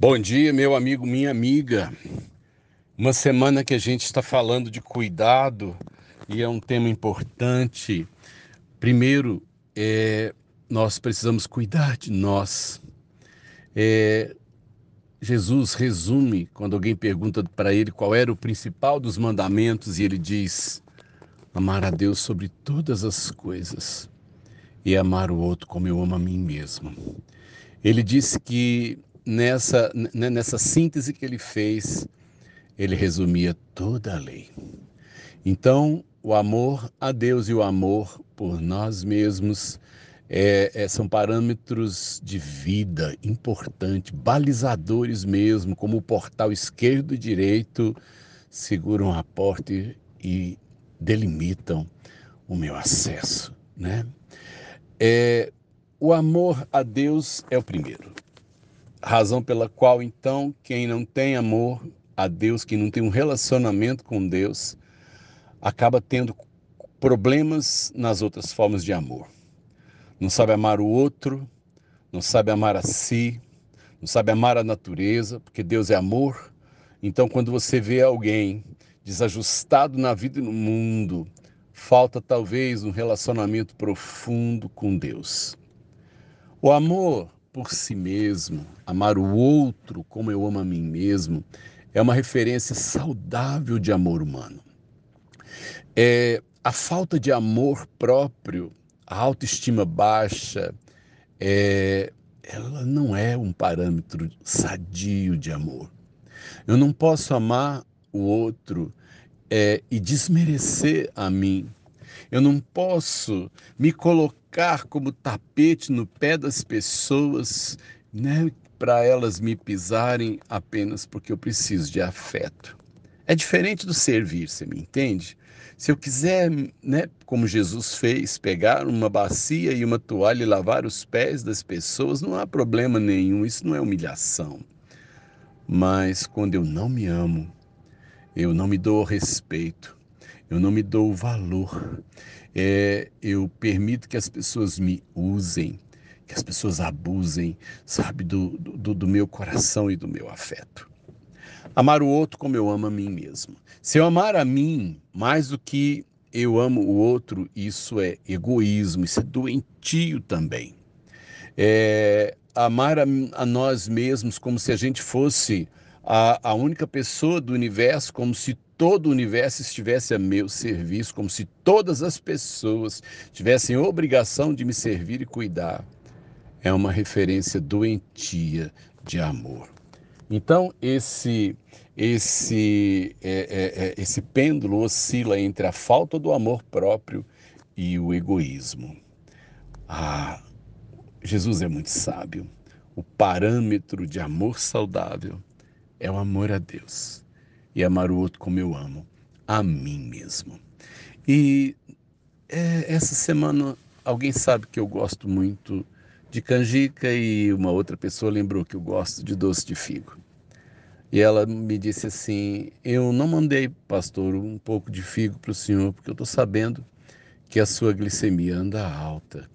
Bom dia, meu amigo, minha amiga. Uma semana que a gente está falando de cuidado e é um tema importante. Primeiro, é, nós precisamos cuidar de nós. É, Jesus resume quando alguém pergunta para ele qual era o principal dos mandamentos e ele diz: amar a Deus sobre todas as coisas e amar o outro como eu amo a mim mesmo. Ele disse que nessa, né, nessa síntese que ele fez, ele resumia toda a lei. Então, o amor a Deus e o amor por nós mesmos é, é, são parâmetros de vida importantes, balizadores mesmo, como o portal esquerdo e direito seguram a porta e, e delimitam o meu acesso, né? É, o amor a Deus é o primeiro. Razão pela qual, então, quem não tem amor a Deus, quem não tem um relacionamento com Deus, acaba tendo problemas nas outras formas de amor. Não sabe amar o outro, não sabe amar a si, não sabe amar a natureza, porque Deus é amor. Então, quando você vê alguém desajustado na vida e no mundo, falta talvez um relacionamento profundo com Deus. O amor por si mesmo, amar o outro como eu amo a mim mesmo, é uma referência saudável de amor humano. É, a falta de amor próprio, a autoestima baixa, é, ela não é um parâmetro sadio de amor. Eu não posso amar o outro é, e desmerecer a mim. Eu não posso me colocar como tapete no pé das pessoas, né, para elas me pisarem apenas porque eu preciso de afeto. É diferente do servir, você me entende? Se eu quiser, né, como Jesus fez, pegar uma bacia e uma toalha e lavar os pés das pessoas, não há problema nenhum, isso não é humilhação. Mas quando eu não me amo, eu não me dou respeito, eu não me dou valor, é, eu permito que as pessoas me usem, que as pessoas abusem, sabe, do, do, do meu coração e do meu afeto. Amar o outro como eu amo a mim mesmo. Se eu amar a mim mais do que eu amo o outro, isso é egoísmo, isso é doentio também. É, amar a, a, nós mesmos como se a gente fosse a, a única pessoa do universo, como se todo o universo estivesse a meu serviço, como se todas as pessoas tivessem obrigação de me servir e cuidar. É uma referência doentia de amor. Então, esse, esse, é, é, é, esse pêndulo oscila entre a falta do amor próprio e o egoísmo. Ah, Jesus é muito sábio. O parâmetro de amor saudável é o amor a Deus e amar o outro como eu amo, a mim mesmo. E é, essa semana alguém sabe que eu gosto muito de canjica e uma outra pessoa lembrou que eu gosto de doce de figo. E ela me disse assim: Eu não mandei, pastor, um pouco de figo para o senhor, porque eu estou sabendo que a sua glicemia anda alta.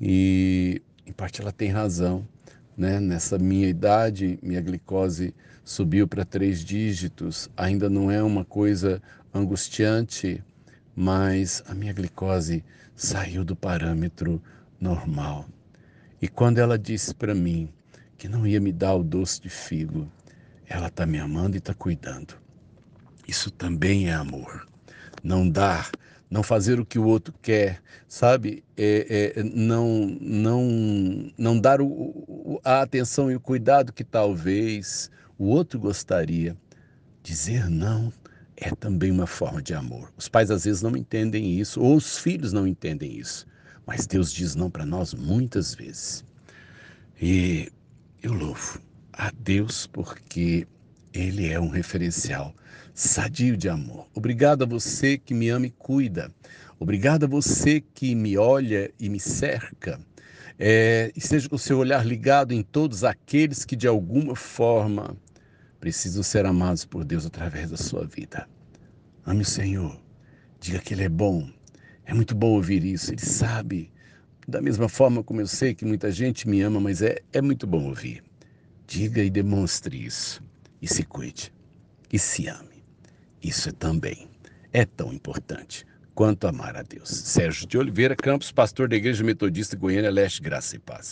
E, em parte, ela tem razão. Né? Nessa minha idade, minha glicose subiu para três dígitos. Ainda não é uma coisa angustiante, mas a minha glicose saiu do parâmetro normal. E quando ela disse para mim que não ia me dar o doce de figo, ela está me amando e está cuidando. Isso também é amor. Não dar, não fazer o que o outro quer, sabe? É, é, não, não, não dar o, a atenção e o cuidado que talvez o outro gostaria. Dizer não é também uma forma de amor. Os pais às vezes não entendem isso, ou os filhos não entendem isso, mas Deus diz não para nós muitas vezes. E eu louvo a Deus porque Ele é um referencial sadio de amor. Obrigado a você que me ama e cuida. Obrigado a você que me olha e me cerca. É, e seja com o seu olhar ligado em todos aqueles que de alguma forma precisam ser amados por Deus através da sua vida. Ame o Senhor. Diga que Ele é bom. É muito bom ouvir isso. Ele sabe. Da mesma forma como eu sei que muita gente me ama, mas é, é muito bom ouvir. Diga e demonstre isso. E se cuide. E se ame. Isso também é tão importante quanto amar a Deus. Sérgio de Oliveira Campos, pastor da Igreja Metodista Goiânia Leste, Graça e Paz.